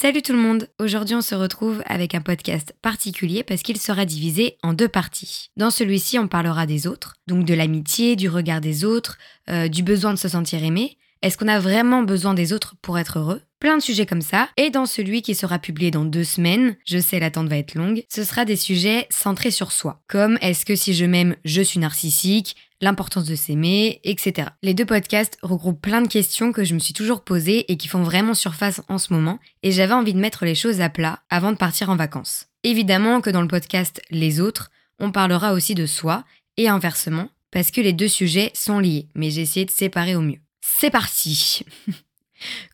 Salut tout le monde Aujourd'hui on se retrouve avec un podcast particulier parce qu'il sera divisé en deux parties. Dans celui-ci on parlera des autres, donc de l'amitié, du regard des autres, euh, du besoin de se sentir aimé. Est-ce qu'on a vraiment besoin des autres pour être heureux? Plein de sujets comme ça. Et dans celui qui sera publié dans deux semaines, je sais l'attente va être longue, ce sera des sujets centrés sur soi. Comme est-ce que si je m'aime, je suis narcissique? L'importance de s'aimer, etc. Les deux podcasts regroupent plein de questions que je me suis toujours posées et qui font vraiment surface en ce moment, et j'avais envie de mettre les choses à plat avant de partir en vacances. Évidemment que dans le podcast Les autres, on parlera aussi de soi, et inversement, parce que les deux sujets sont liés, mais j'ai essayé de séparer au mieux. C'est parti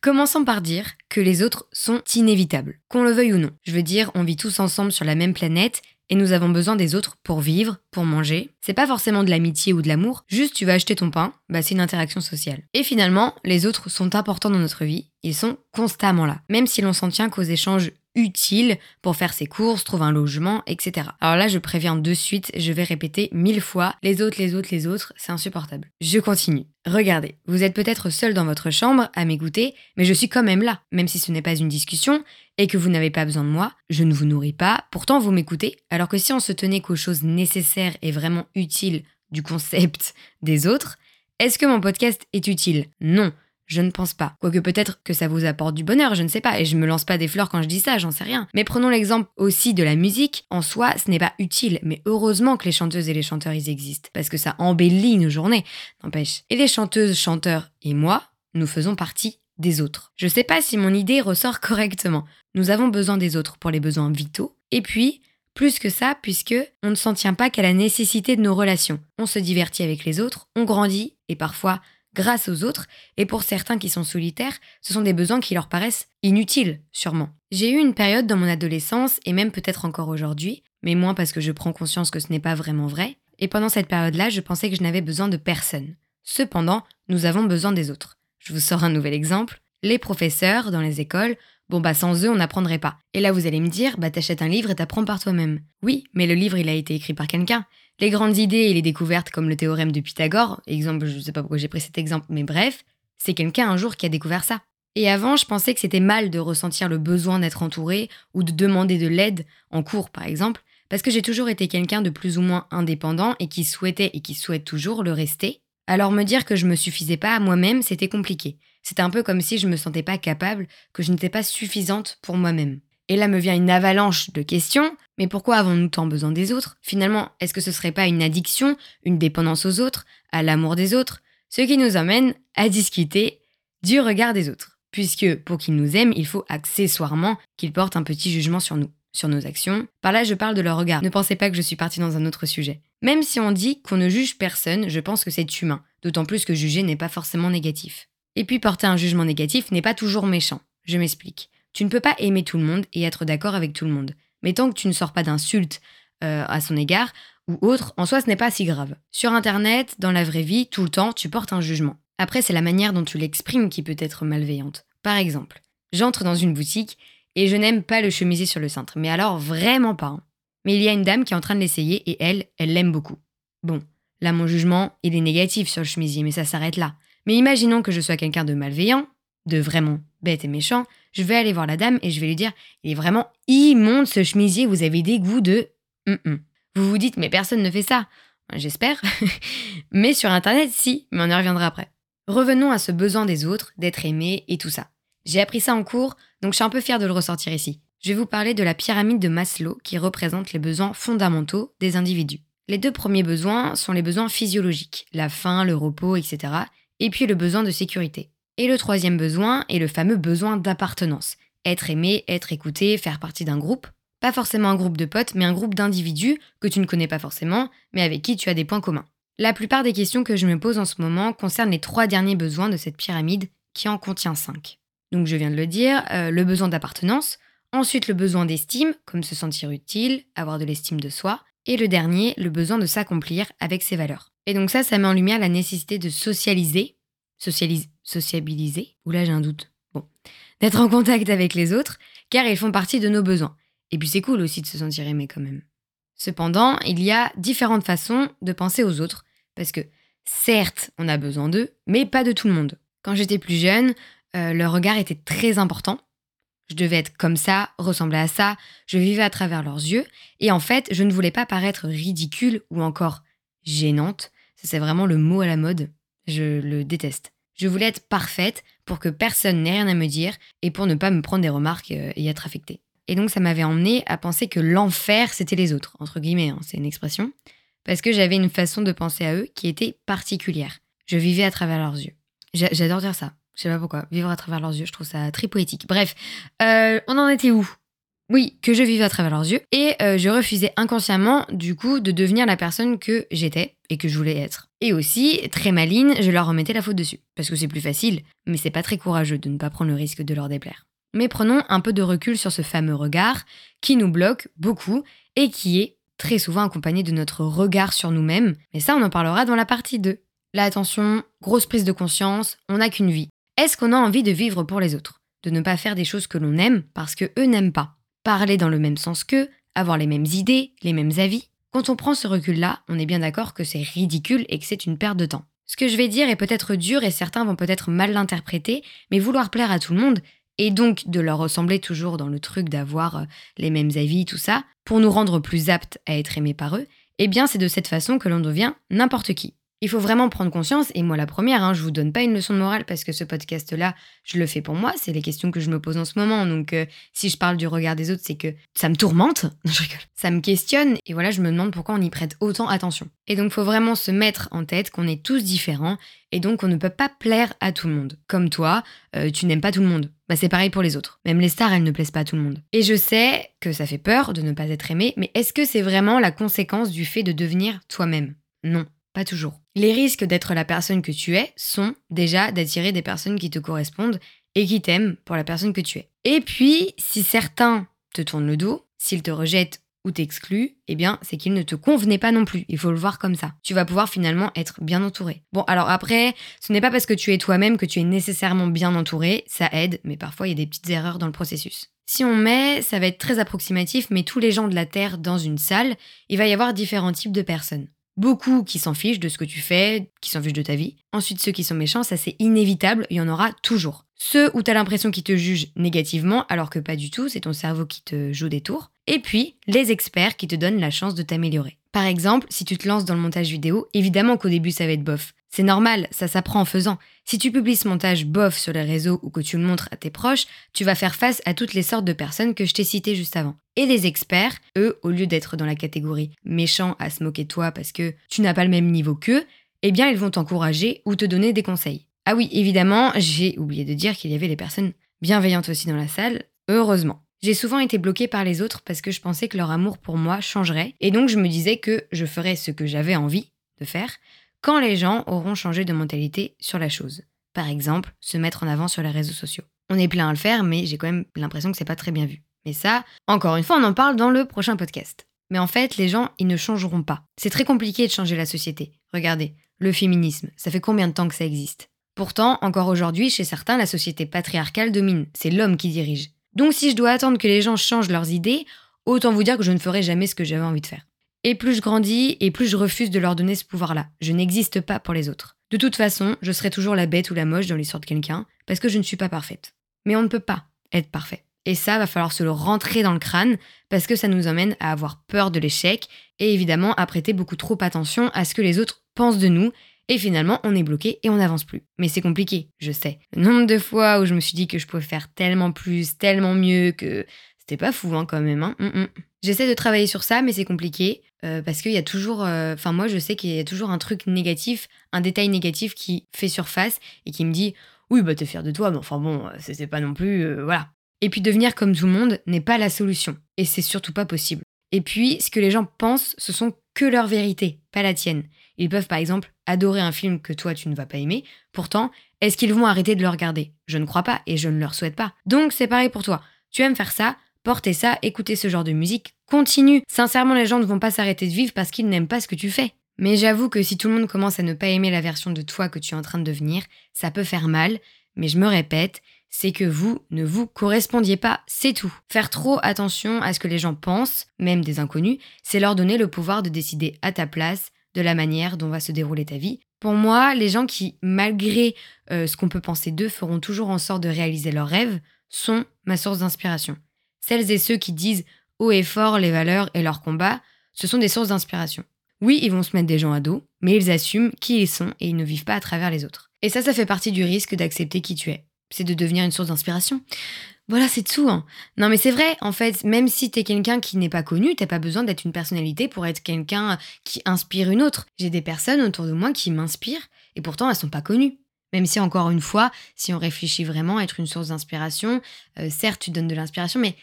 Commençons par dire que les autres sont inévitables, qu'on le veuille ou non. Je veux dire, on vit tous ensemble sur la même planète et nous avons besoin des autres pour vivre, pour manger. C'est pas forcément de l'amitié ou de l'amour, juste tu vas acheter ton pain, bah c'est une interaction sociale. Et finalement, les autres sont importants dans notre vie, ils sont constamment là, même si l'on s'en tient qu'aux échanges utile pour faire ses courses, trouver un logement, etc. Alors là, je préviens de suite, je vais répéter mille fois les autres, les autres, les autres, c'est insupportable. Je continue. Regardez, vous êtes peut-être seul dans votre chambre à m'écouter, mais je suis quand même là, même si ce n'est pas une discussion et que vous n'avez pas besoin de moi, je ne vous nourris pas, pourtant vous m'écoutez, alors que si on se tenait qu'aux choses nécessaires et vraiment utiles du concept des autres, est-ce que mon podcast est utile? Non. Je ne pense pas. Quoique peut-être que ça vous apporte du bonheur, je ne sais pas, et je me lance pas des fleurs quand je dis ça, j'en sais rien. Mais prenons l'exemple aussi de la musique. En soi, ce n'est pas utile, mais heureusement que les chanteuses et les chanteurs existent, parce que ça embellit nos journées, n'empêche. Et les chanteuses, chanteurs et moi, nous faisons partie des autres. Je sais pas si mon idée ressort correctement. Nous avons besoin des autres pour les besoins vitaux, et puis plus que ça, puisque on ne s'en tient pas qu'à la nécessité de nos relations. On se divertit avec les autres, on grandit, et parfois grâce aux autres, et pour certains qui sont solitaires, ce sont des besoins qui leur paraissent inutiles, sûrement. J'ai eu une période dans mon adolescence, et même peut-être encore aujourd'hui, mais moins parce que je prends conscience que ce n'est pas vraiment vrai, et pendant cette période-là, je pensais que je n'avais besoin de personne. Cependant, nous avons besoin des autres. Je vous sors un nouvel exemple. Les professeurs, dans les écoles, bon bah sans eux, on n'apprendrait pas. Et là, vous allez me dire, bah t'achètes un livre et t'apprends par toi-même. Oui, mais le livre, il a été écrit par quelqu'un. Les grandes idées et les découvertes comme le théorème de Pythagore, exemple, je ne sais pas pourquoi j'ai pris cet exemple, mais bref, c'est quelqu'un un jour qui a découvert ça. Et avant, je pensais que c'était mal de ressentir le besoin d'être entouré ou de demander de l'aide, en cours par exemple, parce que j'ai toujours été quelqu'un de plus ou moins indépendant et qui souhaitait et qui souhaite toujours le rester. Alors me dire que je me suffisais pas à moi-même, c'était compliqué. C'était un peu comme si je me sentais pas capable, que je n'étais pas suffisante pour moi-même. Et là me vient une avalanche de questions. Mais pourquoi avons-nous tant besoin des autres? Finalement, est-ce que ce serait pas une addiction, une dépendance aux autres, à l'amour des autres? Ce qui nous amène à discuter du regard des autres. Puisque pour qu'ils nous aiment, il faut accessoirement qu'ils portent un petit jugement sur nous, sur nos actions. Par là, je parle de leur regard. Ne pensez pas que je suis partie dans un autre sujet. Même si on dit qu'on ne juge personne, je pense que c'est humain. D'autant plus que juger n'est pas forcément négatif. Et puis porter un jugement négatif n'est pas toujours méchant. Je m'explique. Tu ne peux pas aimer tout le monde et être d'accord avec tout le monde. Mais tant que tu ne sors pas d'insultes euh, à son égard ou autre, en soi ce n'est pas si grave. Sur Internet, dans la vraie vie, tout le temps, tu portes un jugement. Après, c'est la manière dont tu l'exprimes qui peut être malveillante. Par exemple, j'entre dans une boutique et je n'aime pas le chemisier sur le cintre. Mais alors vraiment pas. Hein. Mais il y a une dame qui est en train de l'essayer et elle, elle l'aime beaucoup. Bon, là mon jugement, il est négatif sur le chemisier, mais ça s'arrête là. Mais imaginons que je sois quelqu'un de malveillant, de vraiment bête et méchant, je vais aller voir la dame et je vais lui dire il est vraiment immonde ce chemisier, vous avez des goûts de. Vous vous dites mais personne ne fait ça. J'espère. mais sur internet, si, mais on y reviendra après. Revenons à ce besoin des autres, d'être aimé et tout ça. J'ai appris ça en cours, donc je suis un peu fière de le ressortir ici. Je vais vous parler de la pyramide de Maslow qui représente les besoins fondamentaux des individus. Les deux premiers besoins sont les besoins physiologiques, la faim, le repos, etc. Et puis le besoin de sécurité. Et le troisième besoin est le fameux besoin d'appartenance. Être aimé, être écouté, faire partie d'un groupe. Pas forcément un groupe de potes, mais un groupe d'individus que tu ne connais pas forcément, mais avec qui tu as des points communs. La plupart des questions que je me pose en ce moment concernent les trois derniers besoins de cette pyramide, qui en contient cinq. Donc je viens de le dire, euh, le besoin d'appartenance, ensuite le besoin d'estime, comme se sentir utile, avoir de l'estime de soi, et le dernier, le besoin de s'accomplir avec ses valeurs. Et donc ça, ça met en lumière la nécessité de socialiser, sociabiliser, ou là j'ai un doute, bon, d'être en contact avec les autres, car ils font partie de nos besoins. Et puis c'est cool aussi de se sentir aimé quand même. Cependant, il y a différentes façons de penser aux autres, parce que certes, on a besoin d'eux, mais pas de tout le monde. Quand j'étais plus jeune, euh, leur regard était très important. Je devais être comme ça, ressembler à ça, je vivais à travers leurs yeux, et en fait, je ne voulais pas paraître ridicule ou encore gênante. C'est vraiment le mot à la mode. Je le déteste. Je voulais être parfaite pour que personne n'ait rien à me dire et pour ne pas me prendre des remarques euh, et être affectée. Et donc ça m'avait emmené à penser que l'enfer, c'était les autres, entre guillemets, hein, c'est une expression, parce que j'avais une façon de penser à eux qui était particulière. Je vivais à travers leurs yeux. J'adore dire ça. Je sais pas pourquoi. Vivre à travers leurs yeux, je trouve ça très poétique. Bref, euh, on en était où? Oui, que je vivais à travers leurs yeux. Et euh, je refusais inconsciemment, du coup, de devenir la personne que j'étais et que je voulais être. Et aussi, très maline, je leur remettais la faute dessus. Parce que c'est plus facile, mais c'est pas très courageux de ne pas prendre le risque de leur déplaire. Mais prenons un peu de recul sur ce fameux regard qui nous bloque beaucoup et qui est très souvent accompagné de notre regard sur nous-mêmes. Mais ça, on en parlera dans la partie 2. Là, attention, grosse prise de conscience, on n'a qu'une vie. Est-ce qu'on a envie de vivre pour les autres? De ne pas faire des choses que l'on aime parce que eux n'aiment pas? Parler dans le même sens qu'eux Avoir les mêmes idées, les mêmes avis Quand on prend ce recul-là, on est bien d'accord que c'est ridicule et que c'est une perte de temps. Ce que je vais dire est peut-être dur et certains vont peut-être mal l'interpréter, mais vouloir plaire à tout le monde, et donc de leur ressembler toujours dans le truc d'avoir euh, les mêmes avis, tout ça, pour nous rendre plus aptes à être aimés par eux, eh bien c'est de cette façon que l'on devient n'importe qui. Il faut vraiment prendre conscience, et moi la première, hein, je vous donne pas une leçon de morale parce que ce podcast-là, je le fais pour moi, c'est les questions que je me pose en ce moment. Donc euh, si je parle du regard des autres, c'est que ça me tourmente, je rigole. Ça me questionne, et voilà, je me demande pourquoi on y prête autant attention. Et donc il faut vraiment se mettre en tête qu'on est tous différents, et donc on ne peut pas plaire à tout le monde. Comme toi, euh, tu n'aimes pas tout le monde. Bah c'est pareil pour les autres. Même les stars, elles ne plaisent pas à tout le monde. Et je sais que ça fait peur de ne pas être aimé, mais est-ce que c'est vraiment la conséquence du fait de devenir toi-même? Non. Pas toujours. Les risques d'être la personne que tu es sont déjà d'attirer des personnes qui te correspondent et qui t'aiment pour la personne que tu es. Et puis, si certains te tournent le dos, s'ils te rejettent ou t'excluent, eh bien, c'est qu'ils ne te convenaient pas non plus. Il faut le voir comme ça. Tu vas pouvoir finalement être bien entouré. Bon, alors après, ce n'est pas parce que tu es toi-même que tu es nécessairement bien entouré. Ça aide, mais parfois il y a des petites erreurs dans le processus. Si on met, ça va être très approximatif, mais tous les gens de la Terre dans une salle, il va y avoir différents types de personnes. Beaucoup qui s'en fichent de ce que tu fais, qui s'en fichent de ta vie. Ensuite, ceux qui sont méchants, ça c'est inévitable, il y en aura toujours. Ceux où t'as l'impression qu'ils te jugent négativement, alors que pas du tout, c'est ton cerveau qui te joue des tours. Et puis, les experts qui te donnent la chance de t'améliorer. Par exemple, si tu te lances dans le montage vidéo, évidemment qu'au début ça va être bof. C'est normal, ça s'apprend en faisant. Si tu publies ce montage bof sur les réseaux ou que tu le montres à tes proches, tu vas faire face à toutes les sortes de personnes que je t'ai citées juste avant. Et les experts, eux, au lieu d'être dans la catégorie méchant à se moquer de toi parce que tu n'as pas le même niveau qu'eux, eh bien ils vont t'encourager ou te donner des conseils. Ah oui, évidemment, j'ai oublié de dire qu'il y avait des personnes bienveillantes aussi dans la salle, heureusement. J'ai souvent été bloquée par les autres parce que je pensais que leur amour pour moi changerait, et donc je me disais que je ferais ce que j'avais envie de faire quand les gens auront changé de mentalité sur la chose. Par exemple, se mettre en avant sur les réseaux sociaux. On est plein à le faire, mais j'ai quand même l'impression que c'est pas très bien vu. Mais ça, encore une fois, on en parle dans le prochain podcast. Mais en fait, les gens, ils ne changeront pas. C'est très compliqué de changer la société. Regardez, le féminisme, ça fait combien de temps que ça existe? Pourtant, encore aujourd'hui, chez certains, la société patriarcale domine. C'est l'homme qui dirige. Donc si je dois attendre que les gens changent leurs idées, autant vous dire que je ne ferai jamais ce que j'avais envie de faire. Et plus je grandis, et plus je refuse de leur donner ce pouvoir-là. Je n'existe pas pour les autres. De toute façon, je serai toujours la bête ou la moche dans l'histoire de quelqu'un, parce que je ne suis pas parfaite. Mais on ne peut pas être parfait. Et ça, va falloir se le rentrer dans le crâne, parce que ça nous emmène à avoir peur de l'échec, et évidemment à prêter beaucoup trop attention à ce que les autres pensent de nous, et finalement on est bloqué et on n'avance plus. Mais c'est compliqué, je sais. Le nombre de fois où je me suis dit que je pouvais faire tellement plus, tellement mieux, que c'était pas fou hein, quand même. Hein. Mm, mm. J'essaie de travailler sur ça, mais c'est compliqué. Euh, parce qu'il y a toujours, euh, enfin moi je sais qu'il y a toujours un truc négatif, un détail négatif qui fait surface et qui me dit oui bah t'es fier de toi, mais enfin bon c'est pas non plus euh, voilà. Et puis devenir comme tout le monde n'est pas la solution et c'est surtout pas possible. Et puis ce que les gens pensent, ce sont que leur vérité, pas la tienne. Ils peuvent par exemple adorer un film que toi tu ne vas pas aimer, pourtant est-ce qu'ils vont arrêter de le regarder? Je ne crois pas et je ne leur souhaite pas. Donc c'est pareil pour toi. Tu aimes faire ça, portez ça, écoutez ce genre de musique, continue. Sincèrement, les gens ne vont pas s'arrêter de vivre parce qu'ils n'aiment pas ce que tu fais. Mais j'avoue que si tout le monde commence à ne pas aimer la version de toi que tu es en train de devenir, ça peut faire mal, mais je me répète, c'est que vous ne vous correspondiez pas, c'est tout. Faire trop attention à ce que les gens pensent, même des inconnus, c'est leur donner le pouvoir de décider à ta place de la manière dont va se dérouler ta vie. Pour moi, les gens qui, malgré euh, ce qu'on peut penser d'eux, feront toujours en sorte de réaliser leurs rêves, sont ma source d'inspiration. Celles et ceux qui disent haut et fort les valeurs et leurs combats, ce sont des sources d'inspiration. Oui, ils vont se mettre des gens à dos, mais ils assument qui ils sont et ils ne vivent pas à travers les autres. Et ça, ça fait partie du risque d'accepter qui tu es. C'est de devenir une source d'inspiration. Voilà, c'est tout. Hein. Non, mais c'est vrai, en fait, même si t'es quelqu'un qui n'est pas connu, t'as pas besoin d'être une personnalité pour être quelqu'un qui inspire une autre. J'ai des personnes autour de moi qui m'inspirent, et pourtant elles sont pas connues. Même si, encore une fois, si on réfléchit vraiment, être une source d'inspiration, euh, certes, tu donnes de l'inspiration, mais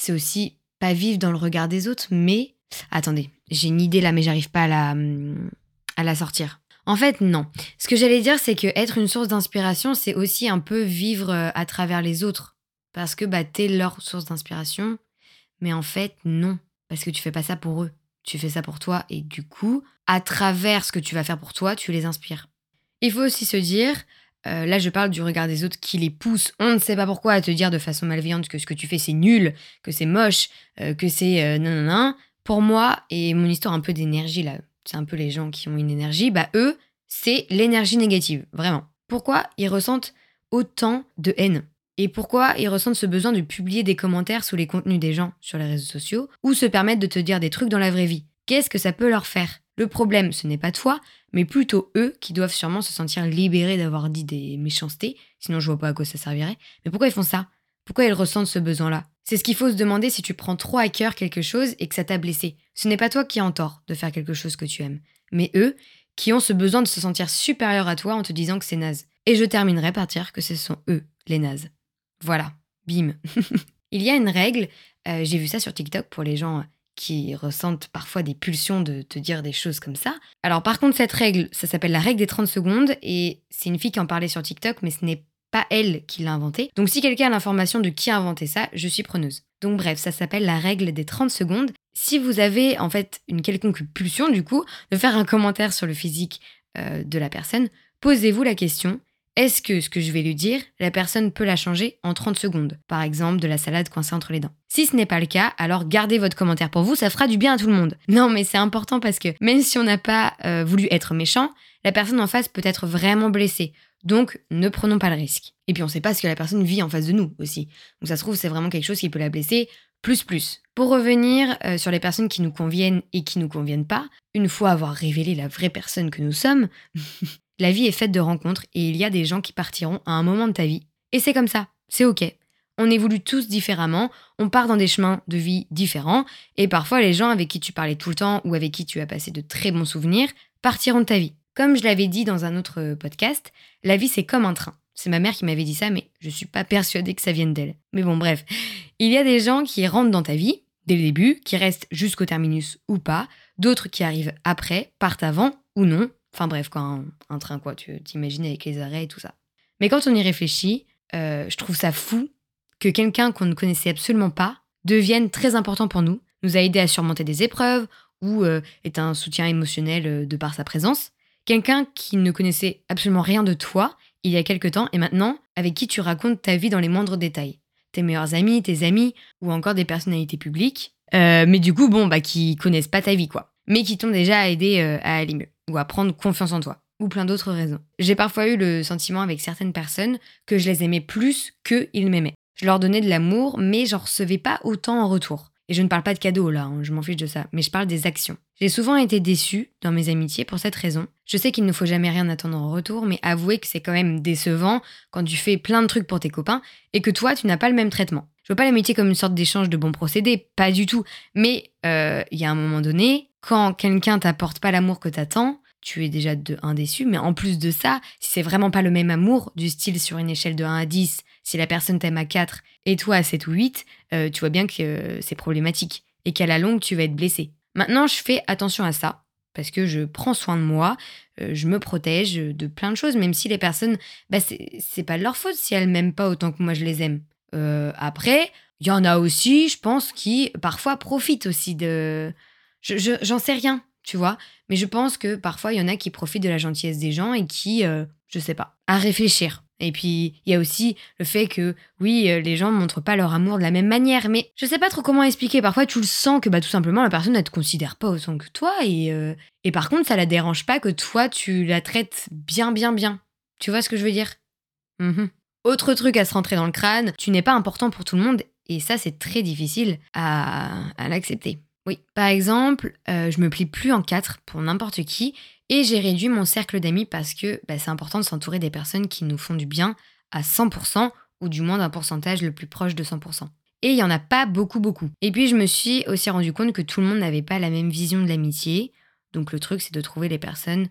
c'est aussi pas vivre dans le regard des autres, mais... Attendez, j'ai une idée là, mais j'arrive pas à la, hum, à la sortir. En fait, non. Ce que j'allais dire, c'est que être une source d'inspiration, c'est aussi un peu vivre euh, à travers les autres parce que bah, t'es leur source d'inspiration. Mais en fait, non, parce que tu fais pas ça pour eux. Tu fais ça pour toi et du coup, à travers ce que tu vas faire pour toi, tu les inspires. Il faut aussi se dire, euh, là je parle du regard des autres qui les pousse, on ne sait pas pourquoi, à te dire de façon malveillante que ce que tu fais c'est nul, que c'est moche, euh, que c'est euh, non non non. Pour moi, et mon histoire un peu d'énergie là, c'est un peu les gens qui ont une énergie, bah eux, c'est l'énergie négative, vraiment. Pourquoi ils ressentent autant de haine? Et pourquoi ils ressentent ce besoin de publier des commentaires sous les contenus des gens sur les réseaux sociaux ou se permettre de te dire des trucs dans la vraie vie? Qu'est-ce que ça peut leur faire? Le problème, ce n'est pas toi, mais plutôt eux qui doivent sûrement se sentir libérés d'avoir dit des méchancetés, sinon je vois pas à quoi ça servirait. Mais pourquoi ils font ça? Pourquoi ils ressentent ce besoin-là? C'est ce qu'il faut se demander si tu prends trop à cœur quelque chose et que ça t'a blessé. Ce n'est pas toi qui as en tort de faire quelque chose que tu aimes, mais eux qui ont ce besoin de se sentir supérieur à toi en te disant que c'est naze. Et je terminerai par dire que ce sont eux les nazes. Voilà, bim. Il y a une règle, euh, j'ai vu ça sur TikTok pour les gens qui ressentent parfois des pulsions de te dire des choses comme ça. Alors par contre, cette règle, ça s'appelle la règle des 30 secondes et c'est une fille qui en parlait sur TikTok, mais ce n'est pas elle qui l'a inventé. Donc si quelqu'un a l'information de qui a inventé ça, je suis preneuse. Donc bref, ça s'appelle la règle des 30 secondes. Si vous avez en fait une quelconque pulsion du coup de faire un commentaire sur le physique euh, de la personne, posez-vous la question est-ce que ce que je vais lui dire, la personne peut la changer en 30 secondes? Par exemple, de la salade coincée entre les dents. Si ce n'est pas le cas, alors gardez votre commentaire pour vous, ça fera du bien à tout le monde. Non, mais c'est important parce que même si on n'a pas euh, voulu être méchant, la personne en face peut être vraiment blessée. Donc, ne prenons pas le risque. Et puis, on ne sait pas ce que la personne vit en face de nous aussi. Donc, ça se trouve, c'est vraiment quelque chose qui peut la blesser plus plus. Pour revenir euh, sur les personnes qui nous conviennent et qui nous conviennent pas, une fois avoir révélé la vraie personne que nous sommes, La vie est faite de rencontres et il y a des gens qui partiront à un moment de ta vie. Et c'est comme ça, c'est ok. On évolue tous différemment, on part dans des chemins de vie différents, et parfois les gens avec qui tu parlais tout le temps ou avec qui tu as passé de très bons souvenirs partiront de ta vie. Comme je l'avais dit dans un autre podcast, la vie c'est comme un train. C'est ma mère qui m'avait dit ça, mais je suis pas persuadée que ça vienne d'elle. Mais bon, bref. Il y a des gens qui rentrent dans ta vie, dès le début, qui restent jusqu'au terminus ou pas, d'autres qui arrivent après, partent avant ou non, Enfin bref, quoi, un, train, quoi, tu t'imagines avec les arrêts et tout ça. Mais quand on y réfléchit, euh, je trouve ça fou que quelqu'un qu'on ne connaissait absolument pas devienne très important pour nous, nous a aidé à surmonter des épreuves ou euh, est un soutien émotionnel euh, de par sa présence. Quelqu'un qui ne connaissait absolument rien de toi il y a quelque temps et maintenant avec qui tu racontes ta vie dans les moindres détails. Tes meilleurs amis, tes amis ou encore des personnalités publiques. mais du coup, bon, bah, qui connaissent pas ta vie, quoi. Mais qui t'ont déjà aidé à aller mieux ou à prendre confiance en toi, ou plein d'autres raisons. J'ai parfois eu le sentiment avec certaines personnes que je les aimais plus qu'ils m'aimaient. Je leur donnais de l'amour, mais j'en recevais pas autant en retour. Et je ne parle pas de cadeaux là, hein, je m'en fiche de ça, mais je parle des actions. J'ai souvent été déçue dans mes amitiés pour cette raison. Je sais qu'il ne faut jamais rien attendre en retour, mais avouez que c'est quand même décevant quand tu fais plein de trucs pour tes copains et que toi, tu n'as pas le même traitement. Je vois pas l'amitié comme une sorte d'échange de bons procédés, pas du tout. Mais euh, il y a un moment donné, quand quelqu'un t'apporte pas l'amour que t'attends, tu es déjà de 1 déçu. Mais en plus de ça, si c'est vraiment pas le même amour, du style sur une échelle de 1 à 10, si la personne t'aime à 4 et toi à 7 ou 8, euh, tu vois bien que euh, c'est problématique et qu'à la longue, tu vas être blessé. Maintenant, je fais attention à ça parce que je prends soin de moi, je me protège de plein de choses, même si les personnes, bah, c'est pas de leur faute si elles m'aiment pas autant que moi je les aime. Euh, après, il y en a aussi, je pense, qui parfois profitent aussi de. J'en sais rien, tu vois. Mais je pense que parfois, il y en a qui profitent de la gentillesse des gens et qui, euh, je sais pas, à réfléchir. Et puis, il y a aussi le fait que, oui, euh, les gens ne montrent pas leur amour de la même manière, mais je sais pas trop comment expliquer. Parfois, tu le sens que, bah, tout simplement, la personne, ne te considère pas autant que toi, et, et par contre, ça la dérange pas que toi, tu la traites bien, bien, bien. Tu vois ce que je veux dire? Mmh Autre truc à se rentrer dans le crâne, tu n'es pas important pour tout le monde et ça c'est très difficile à, l'accepter. Oui, par exemple, euh, je me plie plus en quatre pour n'importe qui et j'ai réduit mon cercle d'amis parce que bah, c'est important de s'entourer des personnes qui nous font du bien à 100% ou du moins d'un pourcentage le plus proche de 100%. Et il n'y en a pas beaucoup, beaucoup. Et puis je me suis aussi rendu compte que tout le monde n'avait pas la même vision de l'amitié. Donc le truc, c'est de trouver les personnes,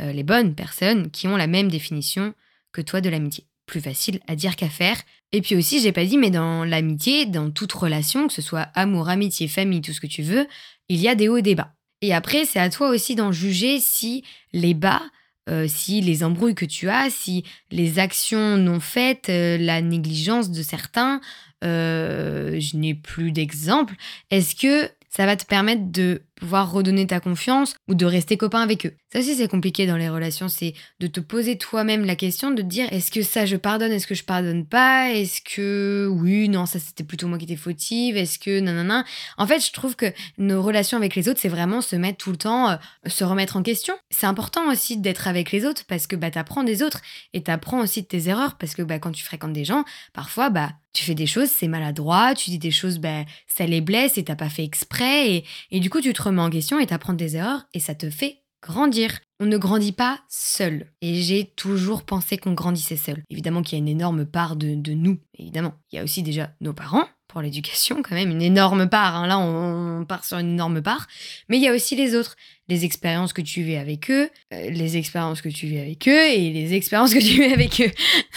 euh, les bonnes personnes, qui ont la même définition que toi de l'amitié. Plus facile à dire qu'à faire. Et puis aussi, j'ai pas dit, mais dans l'amitié, dans toute relation, que ce soit amour, amitié, famille, tout ce que tu veux, il y a des hauts et des bas. Et après, c'est à toi aussi d'en juger si les bas euh, si les embrouilles que tu as, si les actions non faites, euh, la négligence de certains, euh, je n'ai plus d'exemple, est-ce que ça va te permettre de pouvoir redonner ta confiance ou de rester copain avec eux. Ça aussi c'est compliqué dans les relations, c'est de te poser toi-même la question de te dire est-ce que ça je pardonne, est-ce que je pardonne pas, est-ce que oui, non, ça c'était plutôt moi qui étais fautive, est-ce que nanana. En fait, je trouve que nos relations avec les autres, c'est vraiment se mettre tout le temps, euh, se remettre en question. C'est important aussi d'être avec les autres parce que bah t'apprends des autres et t'apprends aussi de tes erreurs parce que bah quand tu fréquentes des gens, parfois bah tu fais des choses, c'est maladroit, tu dis des choses, bah, ça les blesse et t'as pas fait exprès. Et, et du coup, tu te remets en question et t'apprends des erreurs et ça te fait grandir. On ne grandit pas seul. Et j'ai toujours pensé qu'on grandissait seul. Évidemment qu'il y a une énorme part de, de nous, évidemment. Il y a aussi déjà nos parents, pour l'éducation, quand même, une énorme part. Hein. Là, on, part sur une énorme part. Mais il y a aussi les autres. Les expériences que tu vis avec eux, euh, les expériences que tu vis avec eux et les expériences que tu vis avec eux.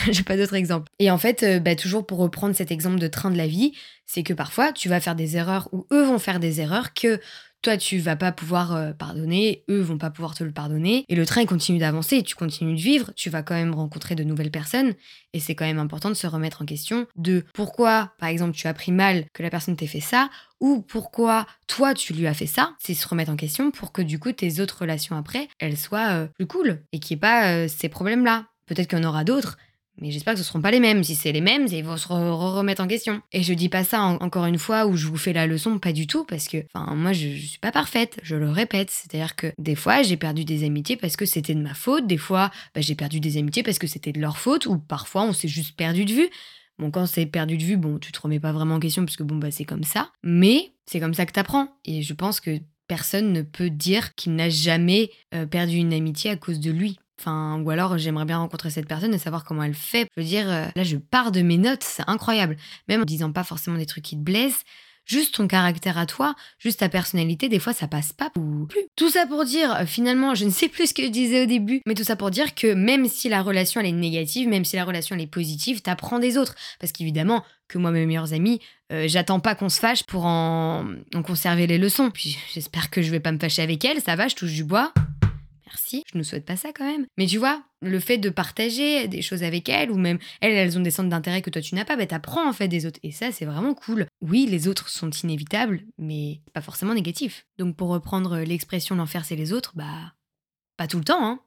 J'ai pas d'autres exemples. Et en fait, euh, bah, toujours pour reprendre cet exemple de train de la vie, c'est que parfois, tu vas faire des erreurs ou eux vont faire des erreurs que toi, tu vas pas pouvoir euh, pardonner, eux vont pas pouvoir te le pardonner, et le train continue d'avancer, tu continues de vivre, tu vas quand même rencontrer de nouvelles personnes, et c'est quand même important de se remettre en question de pourquoi, par exemple, tu as pris mal que la personne t'ait fait ça, ou pourquoi toi tu lui as fait ça, c'est se remettre en question pour que du coup tes autres relations après, elles soient euh, plus cool, et qu'il n'y ait pas euh, ces problèmes-là. Peut-être qu'il y en aura d'autres, mais j'espère que ce ne seront pas les mêmes. Si c'est les mêmes, ils vont se remettre en question. Et je dis pas ça encore une fois où je vous fais la leçon, pas du tout, parce que, moi, je, je suis pas parfaite, je le répète. C'est-à-dire que des fois, j'ai perdu des amitiés parce que c'était de ma faute, des fois, bah, j'ai perdu des amitiés parce que c'était de leur faute, ou parfois, on s'est juste perdu de vue. Bon, quand c'est perdu de vue, bon, tu te remets pas vraiment en question parce que bon, bah, c'est comme ça. Mais c'est comme ça que t'apprends. Et je pense que personne ne peut dire qu'il n'a jamais euh, perdu une amitié à cause de lui. Enfin, ou alors j'aimerais bien rencontrer cette personne et savoir comment elle fait. Je veux dire, euh, là je pars de mes notes, c'est incroyable. Même en disant pas forcément des trucs qui te blessent, juste ton caractère à toi, juste ta personnalité, des fois ça passe pas ou plus. Tout ça pour dire, euh, finalement, je ne sais plus ce que je disais au début, mais tout ça pour dire que même si la relation elle est négative, même si la relation elle est positive, t'apprends des autres. Parce qu'évidemment, que moi, mes meilleurs amis, euh, j'attends pas qu'on se fâche pour en, en conserver les leçons. Puis j'espère que je vais pas me fâcher avec elle, ça va, je touche du bois. Merci, je ne souhaite pas ça quand même. Mais tu vois, le fait de partager des choses avec elles, ou même elles, elles ont des centres d'intérêt que toi tu n'as pas, bah t'apprends en fait des autres. Et ça, c'est vraiment cool. Oui, les autres sont inévitables, mais pas forcément négatifs. Donc pour reprendre l'expression l'enfer c'est les autres, bah pas tout le temps, hein.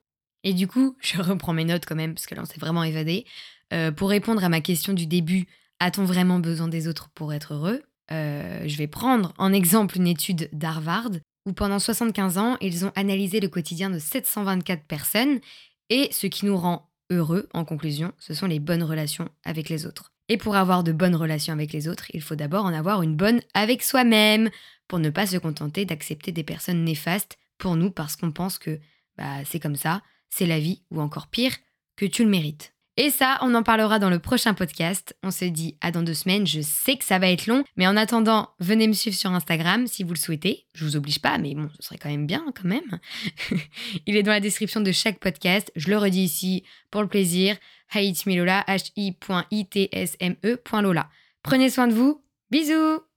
Et du coup, je reprends mes notes quand même, parce que là on s'est vraiment évadé. Euh, pour répondre à ma question du début, a-t-on vraiment besoin des autres pour être heureux? Euh, je vais prendre en exemple une étude d'Harvard où pendant 75 ans, ils ont analysé le quotidien de 724 personnes et ce qui nous rend heureux, en conclusion, ce sont les bonnes relations avec les autres. Et pour avoir de bonnes relations avec les autres, il faut d'abord en avoir une bonne avec soi-même, pour ne pas se contenter d'accepter des personnes néfastes pour nous parce qu'on pense que bah, c'est comme ça, c'est la vie, ou encore pire, que tu le mérites. Et ça, on en parlera dans le prochain podcast. On se dit à dans deux semaines. Je sais que ça va être long, mais en attendant, venez me suivre sur Instagram si vous le souhaitez. Je vous oblige pas, mais bon, ce serait quand même bien quand même. Il est dans la description de chaque podcast. Je le redis ici pour le plaisir. Lola, h i.itsme.lola. Prenez soin de vous. Bisous